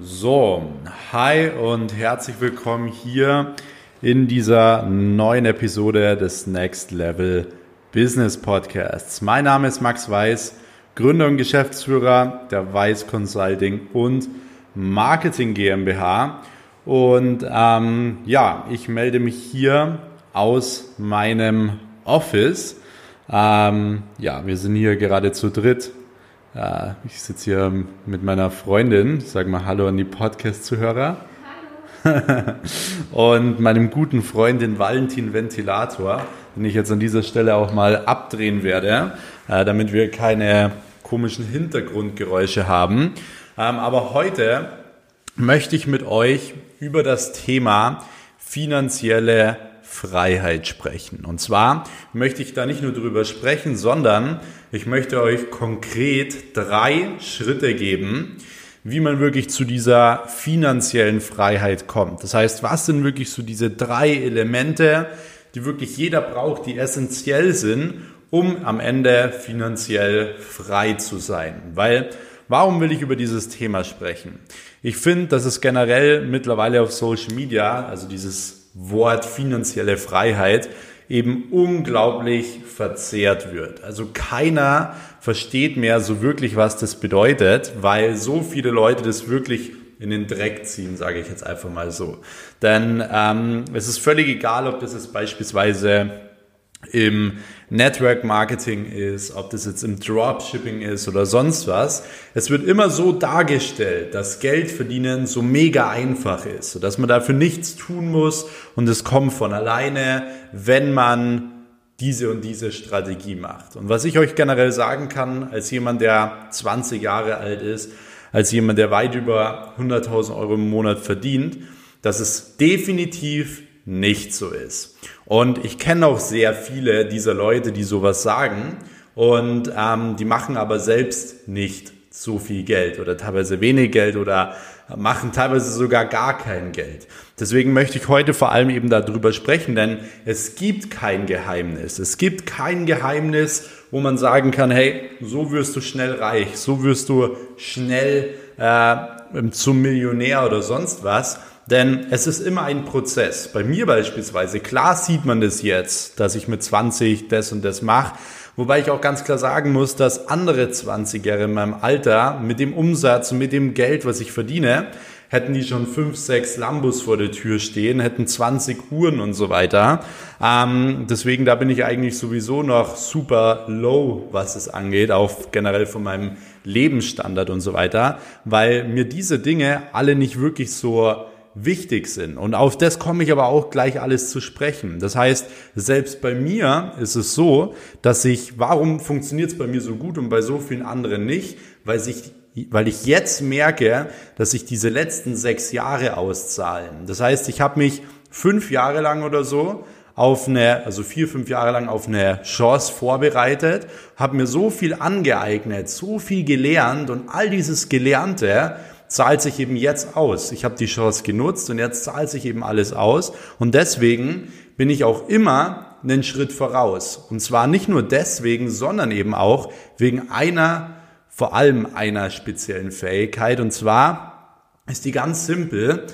So, hi und herzlich willkommen hier in dieser neuen Episode des Next Level Business Podcasts. Mein Name ist Max Weiß, Gründer und Geschäftsführer der Weiß Consulting und Marketing GmbH. Und ähm, ja, ich melde mich hier aus meinem Office. Ähm, ja, wir sind hier gerade zu dritt ja, ich sitze hier mit meiner Freundin. Sage mal Hallo an die Podcast-Zuhörer. Hallo. und meinem guten Freund, den Valentin Ventilator, den ich jetzt an dieser Stelle auch mal abdrehen werde, äh, damit wir keine komischen Hintergrundgeräusche haben. Ähm, aber heute möchte ich mit euch über das Thema finanzielle Freiheit sprechen. Und zwar möchte ich da nicht nur drüber sprechen, sondern ich möchte euch konkret drei Schritte geben, wie man wirklich zu dieser finanziellen Freiheit kommt. Das heißt, was sind wirklich so diese drei Elemente, die wirklich jeder braucht, die essentiell sind, um am Ende finanziell frei zu sein. Weil, warum will ich über dieses Thema sprechen? Ich finde, dass es generell mittlerweile auf Social Media, also dieses Wort finanzielle Freiheit eben unglaublich verzehrt wird. Also keiner versteht mehr so wirklich, was das bedeutet, weil so viele Leute das wirklich in den Dreck ziehen, sage ich jetzt einfach mal so. Denn ähm, es ist völlig egal, ob das jetzt beispielsweise im Network Marketing ist, ob das jetzt im Dropshipping ist oder sonst was. Es wird immer so dargestellt, dass Geld verdienen so mega einfach ist, sodass man dafür nichts tun muss und es kommt von alleine, wenn man diese und diese Strategie macht. Und was ich euch generell sagen kann, als jemand, der 20 Jahre alt ist, als jemand, der weit über 100.000 Euro im Monat verdient, dass es definitiv nicht so ist. Und ich kenne auch sehr viele dieser Leute, die sowas sagen und ähm, die machen aber selbst nicht so viel Geld oder teilweise wenig Geld oder machen teilweise sogar gar kein Geld. Deswegen möchte ich heute vor allem eben darüber sprechen, denn es gibt kein Geheimnis. Es gibt kein Geheimnis, wo man sagen kann, hey, so wirst du schnell reich, so wirst du schnell äh, zum Millionär oder sonst was, denn es ist immer ein Prozess. Bei mir beispielsweise, klar sieht man das jetzt, dass ich mit 20 das und das mache. Wobei ich auch ganz klar sagen muss, dass andere 20-Jährige in meinem Alter mit dem Umsatz und mit dem Geld, was ich verdiene, hätten die schon fünf, sechs Lambos vor der Tür stehen, hätten 20 Uhren und so weiter. Ähm, deswegen, da bin ich eigentlich sowieso noch super low, was es angeht, auch generell von meinem Lebensstandard und so weiter, weil mir diese Dinge alle nicht wirklich so wichtig sind. Und auf das komme ich aber auch gleich alles zu sprechen. Das heißt, selbst bei mir ist es so, dass ich, warum funktioniert es bei mir so gut und bei so vielen anderen nicht? Weil sich weil ich jetzt merke, dass sich diese letzten sechs Jahre auszahlen. Das heißt, ich habe mich fünf Jahre lang oder so auf eine, also vier, fünf Jahre lang auf eine Chance vorbereitet, habe mir so viel angeeignet, so viel gelernt und all dieses Gelernte zahlt sich eben jetzt aus. Ich habe die Chance genutzt und jetzt zahlt sich eben alles aus. Und deswegen bin ich auch immer einen Schritt voraus. Und zwar nicht nur deswegen, sondern eben auch wegen einer, vor allem einer speziellen Fähigkeit. Und zwar ist die ganz simpel.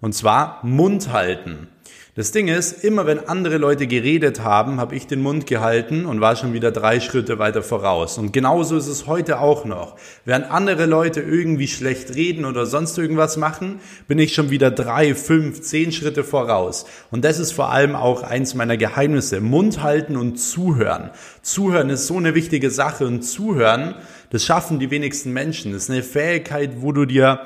Und zwar Mund halten. Das Ding ist, immer wenn andere Leute geredet haben, habe ich den Mund gehalten und war schon wieder drei Schritte weiter voraus. Und genauso ist es heute auch noch. Während andere Leute irgendwie schlecht reden oder sonst irgendwas machen, bin ich schon wieder drei, fünf, zehn Schritte voraus. Und das ist vor allem auch eins meiner Geheimnisse. Mund halten und zuhören. Zuhören ist so eine wichtige Sache und zuhören, das schaffen die wenigsten Menschen. Das ist eine Fähigkeit, wo du dir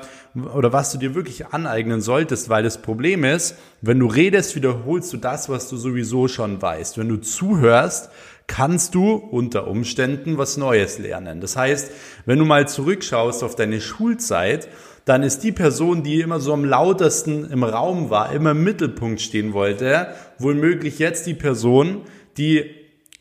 oder was du dir wirklich aneignen solltest, weil das Problem ist, wenn du redest, wiederholst du das, was du sowieso schon weißt. Wenn du zuhörst, kannst du unter Umständen was Neues lernen. Das heißt, wenn du mal zurückschaust auf deine Schulzeit, dann ist die Person, die immer so am lautesten im Raum war, immer im Mittelpunkt stehen wollte, wohl möglich jetzt die Person, die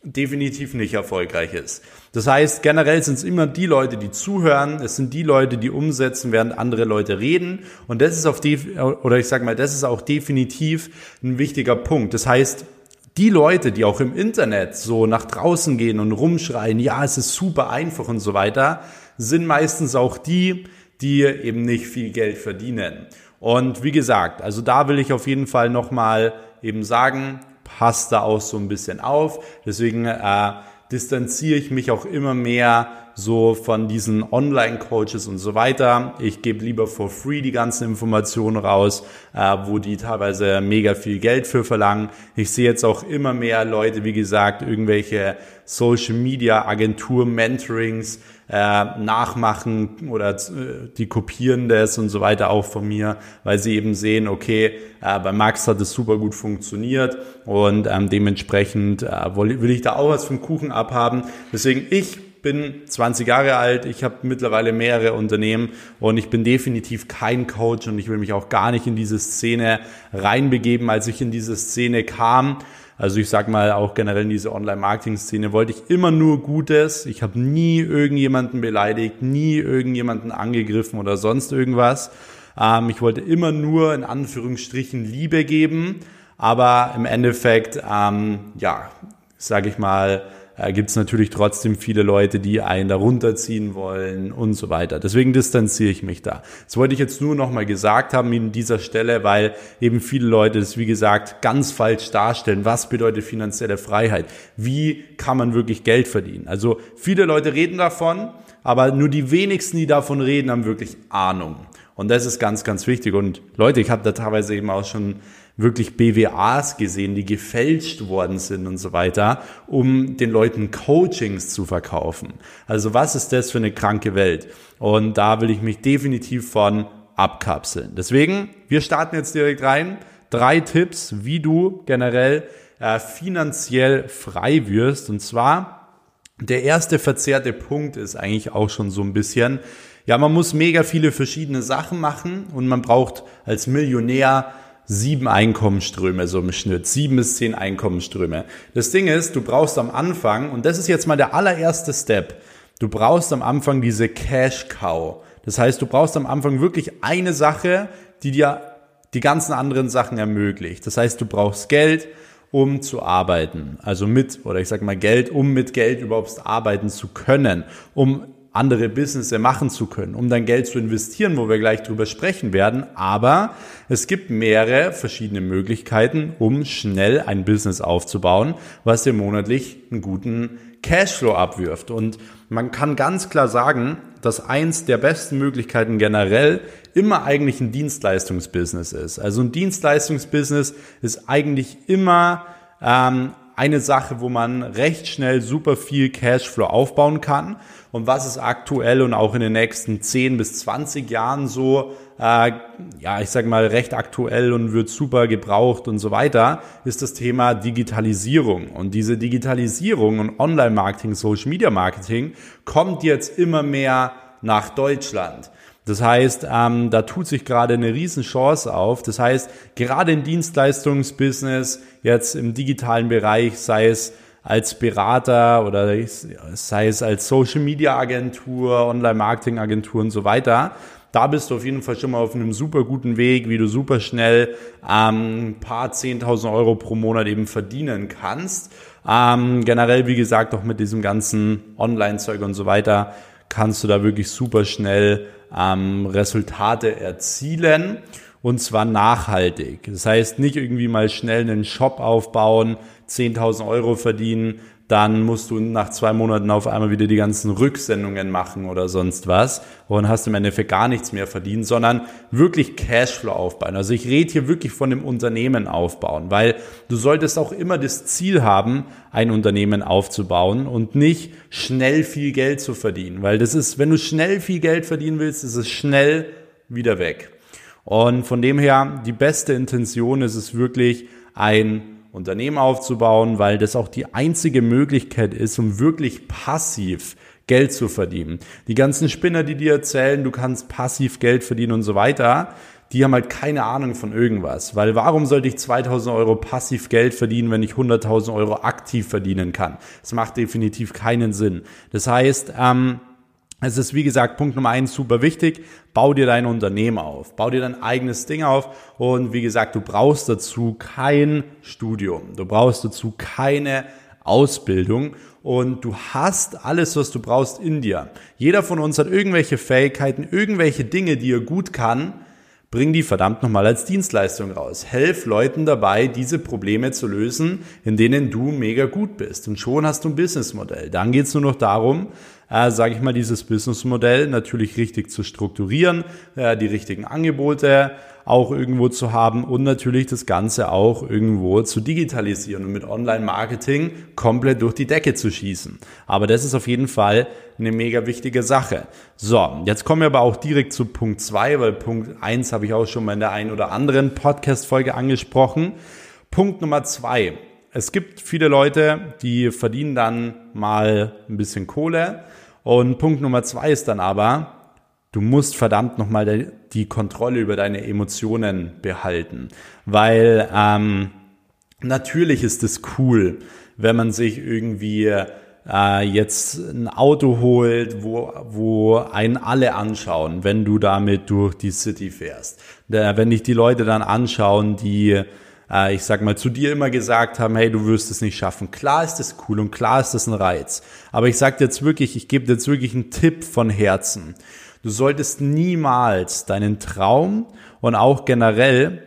definitiv nicht erfolgreich ist. Das heißt, generell sind es immer die Leute, die zuhören, es sind die Leute, die umsetzen, während andere Leute reden. Und das ist auf die, oder ich sage mal, das ist auch definitiv ein wichtiger Punkt. Das heißt, die Leute, die auch im Internet so nach draußen gehen und rumschreien, ja, es ist super einfach und so weiter, sind meistens auch die, die eben nicht viel Geld verdienen. Und wie gesagt, also da will ich auf jeden Fall nochmal eben sagen, passt da auch so ein bisschen auf. Deswegen äh, distanziere ich mich auch immer mehr so von diesen Online-Coaches und so weiter. Ich gebe lieber for free die ganzen Informationen raus, äh, wo die teilweise mega viel Geld für verlangen. Ich sehe jetzt auch immer mehr Leute, wie gesagt, irgendwelche Social Media Agentur Mentorings äh, nachmachen oder äh, die kopieren das und so weiter auch von mir, weil sie eben sehen, okay, äh, bei Max hat es super gut funktioniert und ähm, dementsprechend äh, will ich da auch was vom Kuchen abhaben. Deswegen ich bin 20 Jahre alt, ich habe mittlerweile mehrere Unternehmen und ich bin definitiv kein Coach und ich will mich auch gar nicht in diese Szene reinbegeben. Als ich in diese Szene kam, also ich sag mal auch generell in diese Online-Marketing-Szene wollte ich immer nur Gutes. Ich habe nie irgendjemanden beleidigt, nie irgendjemanden angegriffen oder sonst irgendwas. Ähm, ich wollte immer nur in Anführungsstrichen Liebe geben, aber im Endeffekt, ähm, ja, sage ich mal, äh, gibt es natürlich trotzdem viele Leute, die einen da runterziehen wollen und so weiter. Deswegen distanziere ich mich da. Das wollte ich jetzt nur nochmal gesagt haben in dieser Stelle, weil eben viele Leute das, wie gesagt, ganz falsch darstellen. Was bedeutet finanzielle Freiheit? Wie kann man wirklich Geld verdienen? Also viele Leute reden davon, aber nur die wenigsten, die davon reden, haben wirklich Ahnung. Und das ist ganz, ganz wichtig. Und Leute, ich habe da teilweise eben auch schon wirklich BWAs gesehen, die gefälscht worden sind und so weiter, um den Leuten Coachings zu verkaufen. Also was ist das für eine kranke Welt? Und da will ich mich definitiv von abkapseln. Deswegen, wir starten jetzt direkt rein. Drei Tipps, wie du generell äh, finanziell frei wirst. Und zwar, der erste verzerrte Punkt ist eigentlich auch schon so ein bisschen, ja, man muss mega viele verschiedene Sachen machen und man braucht als Millionär sieben Einkommensströme so im Schnitt, sieben bis zehn Einkommensströme. Das Ding ist, du brauchst am Anfang, und das ist jetzt mal der allererste Step, du brauchst am Anfang diese Cash Cow. Das heißt, du brauchst am Anfang wirklich eine Sache, die dir die ganzen anderen Sachen ermöglicht. Das heißt, du brauchst Geld, um zu arbeiten. Also mit, oder ich sag mal Geld, um mit Geld überhaupt arbeiten zu können, um andere Business machen zu können, um dann Geld zu investieren, wo wir gleich drüber sprechen werden. Aber es gibt mehrere verschiedene Möglichkeiten, um schnell ein Business aufzubauen, was dir monatlich einen guten Cashflow abwirft. Und man kann ganz klar sagen, dass eins der besten Möglichkeiten generell immer eigentlich ein Dienstleistungsbusiness ist. Also ein Dienstleistungsbusiness ist eigentlich immer ähm, eine Sache, wo man recht schnell super viel Cashflow aufbauen kann. Und was ist aktuell und auch in den nächsten 10 bis 20 Jahren so, äh, ja, ich sage mal, recht aktuell und wird super gebraucht und so weiter, ist das Thema Digitalisierung. Und diese Digitalisierung und Online-Marketing, Social-Media-Marketing kommt jetzt immer mehr nach Deutschland. Das heißt, ähm, da tut sich gerade eine Riesenchance auf. Das heißt, gerade im Dienstleistungsbusiness, jetzt im digitalen Bereich, sei es als Berater oder sei es als Social Media Agentur, Online Marketing Agentur und so weiter, da bist du auf jeden Fall schon mal auf einem super guten Weg, wie du super schnell ähm, ein paar 10.000 Euro pro Monat eben verdienen kannst. Ähm, generell, wie gesagt, auch mit diesem ganzen Online-Zeug und so weiter, kannst du da wirklich super schnell ähm, Resultate erzielen und zwar nachhaltig. Das heißt, nicht irgendwie mal schnell einen Shop aufbauen, 10.000 Euro verdienen, dann musst du nach zwei Monaten auf einmal wieder die ganzen Rücksendungen machen oder sonst was und hast im Endeffekt gar nichts mehr verdient, sondern wirklich Cashflow aufbauen. Also ich rede hier wirklich von dem Unternehmen aufbauen, weil du solltest auch immer das Ziel haben, ein Unternehmen aufzubauen und nicht schnell viel Geld zu verdienen, weil das ist, wenn du schnell viel Geld verdienen willst, ist es schnell wieder weg. Und von dem her, die beste Intention ist es wirklich, ein Unternehmen aufzubauen, weil das auch die einzige Möglichkeit ist, um wirklich passiv Geld zu verdienen. Die ganzen Spinner, die dir erzählen, du kannst passiv Geld verdienen und so weiter, die haben halt keine Ahnung von irgendwas. Weil warum sollte ich 2000 Euro passiv Geld verdienen, wenn ich 100.000 Euro aktiv verdienen kann? Das macht definitiv keinen Sinn. Das heißt, ähm, es ist, wie gesagt, Punkt Nummer eins super wichtig. Bau dir dein Unternehmen auf. Bau dir dein eigenes Ding auf. Und wie gesagt, du brauchst dazu kein Studium. Du brauchst dazu keine Ausbildung und du hast alles, was du brauchst in dir. Jeder von uns hat irgendwelche Fähigkeiten, irgendwelche Dinge, die er gut kann. Bring die verdammt nochmal als Dienstleistung raus. Helf Leuten dabei, diese Probleme zu lösen, in denen du mega gut bist. Und schon hast du ein Businessmodell. Dann geht es nur noch darum, äh, sage ich mal, dieses Businessmodell natürlich richtig zu strukturieren, äh, die richtigen Angebote auch irgendwo zu haben und natürlich das Ganze auch irgendwo zu digitalisieren und mit Online-Marketing komplett durch die Decke zu schießen. Aber das ist auf jeden Fall eine mega wichtige Sache. So, jetzt kommen wir aber auch direkt zu Punkt zwei, weil Punkt eins habe ich auch schon mal in der einen oder anderen Podcast-Folge angesprochen. Punkt Nummer zwei. Es gibt viele Leute, die verdienen dann mal ein bisschen Kohle. Und Punkt Nummer zwei ist dann aber, du musst verdammt nochmal die Kontrolle über deine Emotionen behalten. Weil ähm, natürlich ist es cool, wenn man sich irgendwie äh, jetzt ein Auto holt, wo, wo einen alle anschauen, wenn du damit durch die City fährst. wenn dich die Leute dann anschauen, die äh, ich sag mal, zu dir immer gesagt haben, hey, du wirst es nicht schaffen. Klar ist das cool und klar ist das ein Reiz. Aber ich sag dir jetzt wirklich, ich gebe dir jetzt wirklich einen Tipp von Herzen. Du solltest niemals deinen Traum und auch generell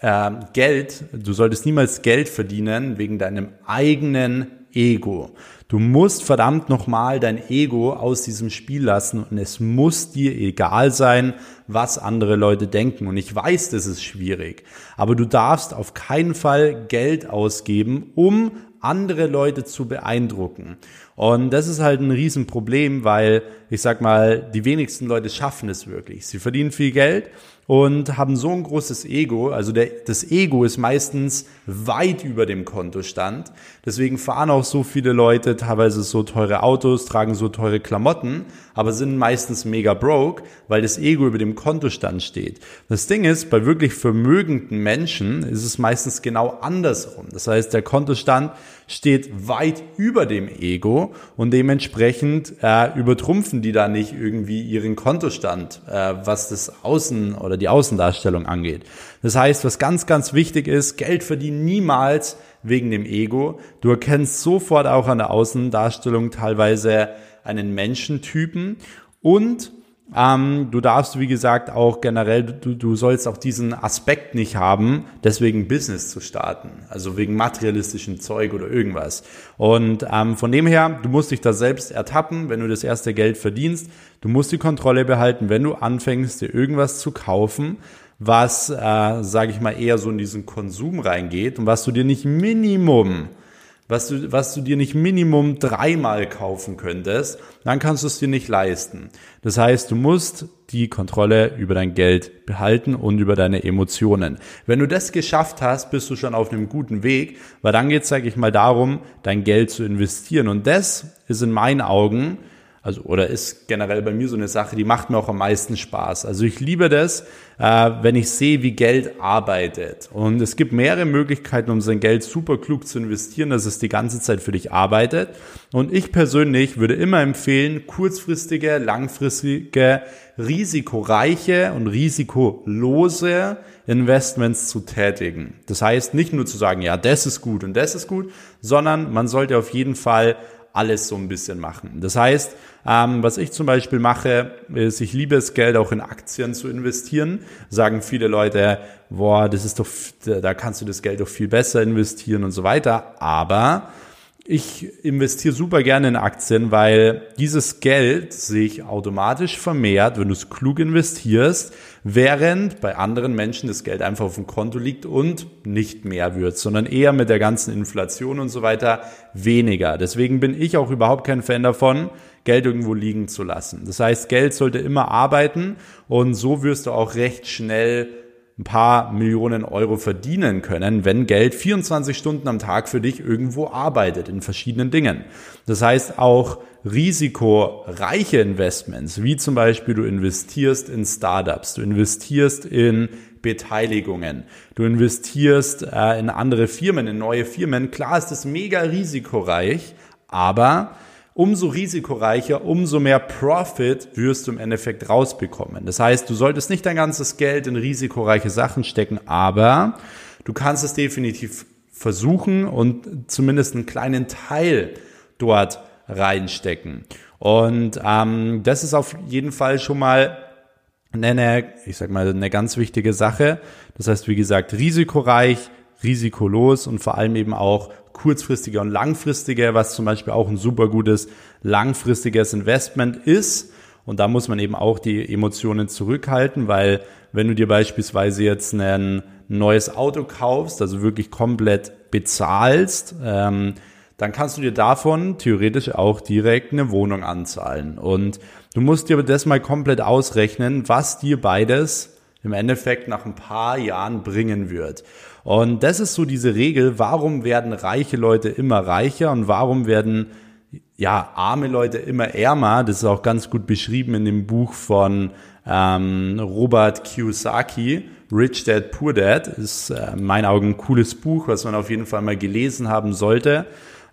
äh, Geld, du solltest niemals Geld verdienen wegen deinem eigenen Ego. Du musst verdammt nochmal dein Ego aus diesem Spiel lassen und es muss dir egal sein, was andere Leute denken. Und ich weiß, das ist schwierig, aber du darfst auf keinen Fall Geld ausgeben, um andere Leute zu beeindrucken. Und das ist halt ein Riesenproblem, weil ich sag mal, die wenigsten Leute schaffen es wirklich. Sie verdienen viel Geld und haben so ein großes Ego. Also der, das Ego ist meistens weit über dem Kontostand. Deswegen fahren auch so viele Leute teilweise so teure Autos, tragen so teure Klamotten, aber sind meistens mega broke, weil das Ego über dem Kontostand steht. Das Ding ist, bei wirklich vermögenden Menschen ist es meistens genau andersrum. Das heißt, der Kontostand steht weit über dem Ego und dementsprechend äh, übertrumpfen die da nicht irgendwie ihren Kontostand, äh, was das Außen oder die Außendarstellung angeht. Das heißt, was ganz, ganz wichtig ist, Geld verdienen niemals wegen dem Ego. Du erkennst sofort auch an der Außendarstellung teilweise einen Menschentypen und ähm, du darfst, wie gesagt, auch generell, du, du sollst auch diesen Aspekt nicht haben, deswegen Business zu starten. Also wegen materialistischen Zeug oder irgendwas. Und ähm, von dem her, du musst dich da selbst ertappen, wenn du das erste Geld verdienst. Du musst die Kontrolle behalten, wenn du anfängst, dir irgendwas zu kaufen, was, äh, sage ich mal, eher so in diesen Konsum reingeht und was du dir nicht Minimum was du, was du dir nicht Minimum dreimal kaufen könntest, dann kannst du es dir nicht leisten. Das heißt, du musst die Kontrolle über dein Geld behalten und über deine Emotionen. Wenn du das geschafft hast, bist du schon auf einem guten Weg, weil dann geht es, sage ich mal, darum, dein Geld zu investieren. Und das ist in meinen Augen also oder ist generell bei mir so eine Sache, die macht mir auch am meisten Spaß. Also ich liebe das, äh, wenn ich sehe, wie Geld arbeitet. Und es gibt mehrere Möglichkeiten, um sein Geld super klug zu investieren, dass es die ganze Zeit für dich arbeitet. Und ich persönlich würde immer empfehlen, kurzfristige, langfristige, risikoreiche und risikolose Investments zu tätigen. Das heißt, nicht nur zu sagen, ja, das ist gut und das ist gut, sondern man sollte auf jeden Fall alles so ein bisschen machen. Das heißt, ähm, was ich zum Beispiel mache, ist, ich liebe es, Geld auch in Aktien zu investieren. Sagen viele Leute, boah, das ist doch, da kannst du das Geld doch viel besser investieren und so weiter. Aber ich investiere super gerne in Aktien, weil dieses Geld sich automatisch vermehrt, wenn du es klug investierst, während bei anderen Menschen das Geld einfach auf dem Konto liegt und nicht mehr wird, sondern eher mit der ganzen Inflation und so weiter weniger. Deswegen bin ich auch überhaupt kein Fan davon, Geld irgendwo liegen zu lassen. Das heißt, Geld sollte immer arbeiten und so wirst du auch recht schnell ein paar Millionen Euro verdienen können, wenn Geld 24 Stunden am Tag für dich irgendwo arbeitet in verschiedenen Dingen. Das heißt auch risikoreiche Investments, wie zum Beispiel du investierst in Startups, du investierst in Beteiligungen, du investierst äh, in andere Firmen, in neue Firmen. Klar ist es mega risikoreich, aber umso risikoreicher, umso mehr Profit wirst du im Endeffekt rausbekommen. Das heißt, du solltest nicht dein ganzes Geld in risikoreiche Sachen stecken, aber du kannst es definitiv versuchen und zumindest einen kleinen Teil dort reinstecken. Und ähm, das ist auf jeden Fall schon mal eine, ich sag mal, eine ganz wichtige Sache. Das heißt, wie gesagt, risikoreich, risikolos und vor allem eben auch kurzfristiger und langfristiger, was zum Beispiel auch ein super gutes langfristiges Investment ist. Und da muss man eben auch die Emotionen zurückhalten, weil wenn du dir beispielsweise jetzt ein neues Auto kaufst, also wirklich komplett bezahlst, ähm, dann kannst du dir davon theoretisch auch direkt eine Wohnung anzahlen. Und du musst dir das mal komplett ausrechnen, was dir beides im Endeffekt nach ein paar Jahren bringen wird. Und das ist so diese Regel, warum werden reiche Leute immer reicher und warum werden ja, arme Leute immer ärmer. Das ist auch ganz gut beschrieben in dem Buch von ähm, Robert Kiyosaki. Rich Dad, Poor Dad ist äh, in meinen Augen ein cooles Buch, was man auf jeden Fall mal gelesen haben sollte.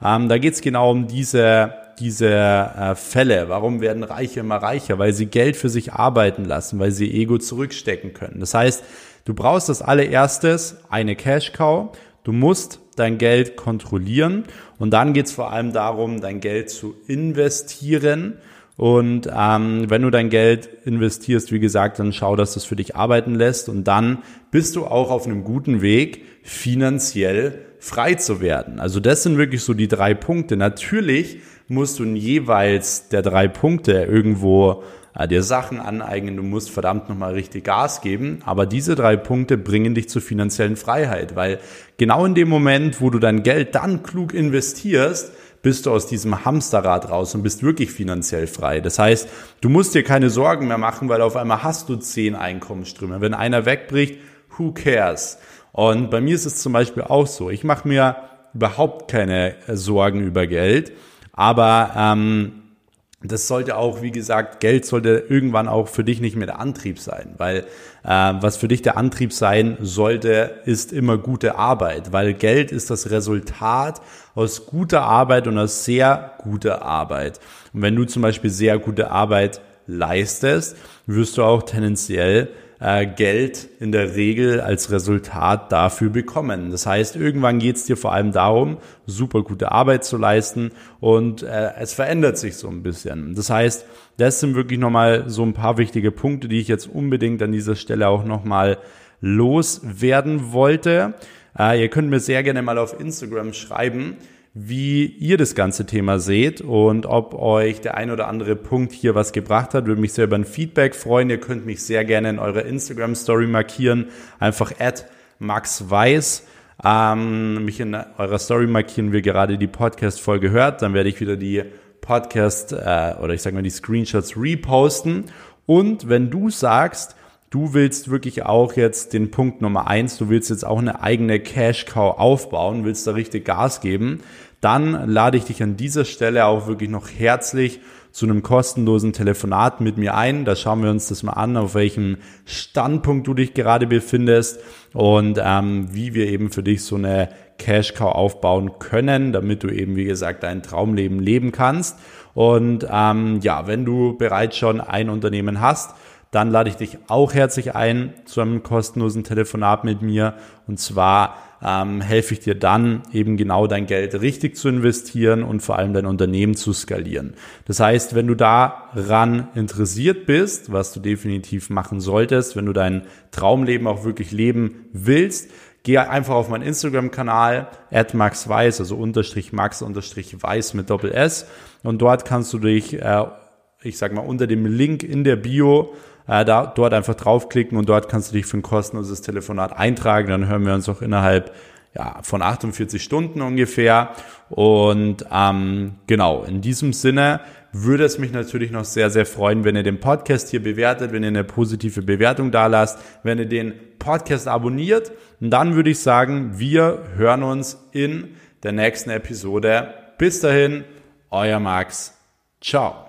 Ähm, da geht es genau um diese, diese äh, Fälle. Warum werden Reiche immer reicher? Weil sie Geld für sich arbeiten lassen, weil sie Ego zurückstecken können. Das heißt, du brauchst als allererstes eine Cash Cow. Du musst dein Geld kontrollieren und dann geht es vor allem darum, dein Geld zu investieren. Und ähm, wenn du dein Geld investierst, wie gesagt, dann schau, dass das für dich arbeiten lässt und dann bist du auch auf einem guten Weg, finanziell frei zu werden. Also das sind wirklich so die drei Punkte. Natürlich musst du jeweils der drei Punkte irgendwo äh, dir Sachen aneignen, du musst verdammt nochmal richtig Gas geben. Aber diese drei Punkte bringen dich zur finanziellen Freiheit, weil genau in dem Moment, wo du dein Geld dann klug investierst, bist du aus diesem Hamsterrad raus und bist wirklich finanziell frei. Das heißt, du musst dir keine Sorgen mehr machen, weil auf einmal hast du zehn Einkommensströme. Wenn einer wegbricht, who cares? Und bei mir ist es zum Beispiel auch so. Ich mache mir überhaupt keine Sorgen über Geld, aber ähm, das sollte auch, wie gesagt, Geld sollte irgendwann auch für dich nicht mehr der Antrieb sein, weil äh, was für dich der Antrieb sein sollte, ist immer gute Arbeit, weil Geld ist das Resultat aus guter Arbeit und aus sehr guter Arbeit. Und wenn du zum Beispiel sehr gute Arbeit leistest, wirst du auch tendenziell äh, Geld in der Regel als Resultat dafür bekommen. Das heißt, irgendwann geht es dir vor allem darum, super gute Arbeit zu leisten und äh, es verändert sich so ein bisschen. Das heißt, das sind wirklich nochmal so ein paar wichtige Punkte, die ich jetzt unbedingt an dieser Stelle auch nochmal loswerden wollte. Äh, ihr könnt mir sehr gerne mal auf Instagram schreiben, wie ihr das ganze Thema seht und ob euch der ein oder andere Punkt hier was gebracht hat. Würde mich sehr über ein Feedback freuen. Ihr könnt mich sehr gerne in eurer Instagram Story markieren. Einfach at Max Weiß. Ähm, mich in eurer Story markieren, wie gerade die Podcast-Folge hört. Dann werde ich wieder die Podcast äh, oder ich sage mal die Screenshots reposten. Und wenn du sagst, du willst wirklich auch jetzt den Punkt Nummer eins, du willst jetzt auch eine eigene Cash Cow aufbauen, willst da richtig Gas geben, dann lade ich dich an dieser Stelle auch wirklich noch herzlich zu einem kostenlosen Telefonat mit mir ein. Da schauen wir uns das mal an, auf welchem Standpunkt du dich gerade befindest und ähm, wie wir eben für dich so eine Cash Cow aufbauen können, damit du eben, wie gesagt, dein Traumleben leben kannst. Und ähm, ja, wenn du bereits schon ein Unternehmen hast, dann lade ich dich auch herzlich ein zu einem kostenlosen Telefonat mit mir. Und zwar ähm, helfe ich dir dann eben genau dein Geld richtig zu investieren und vor allem dein Unternehmen zu skalieren. Das heißt, wenn du daran interessiert bist, was du definitiv machen solltest, wenn du dein Traumleben auch wirklich leben willst, geh einfach auf meinen Instagram-Kanal, maxweiss, also unterstrich max unterstrich weiß mit Doppel S und dort kannst du dich, äh, ich sag mal, unter dem Link in der Bio äh, da, dort einfach draufklicken und dort kannst du dich für ein kostenloses Telefonat eintragen. Dann hören wir uns auch innerhalb ja, von 48 Stunden ungefähr. Und ähm, genau, in diesem Sinne würde es mich natürlich noch sehr, sehr freuen, wenn ihr den Podcast hier bewertet, wenn ihr eine positive Bewertung da lasst, wenn ihr den Podcast abonniert. Und dann würde ich sagen, wir hören uns in der nächsten Episode. Bis dahin, euer Max. Ciao.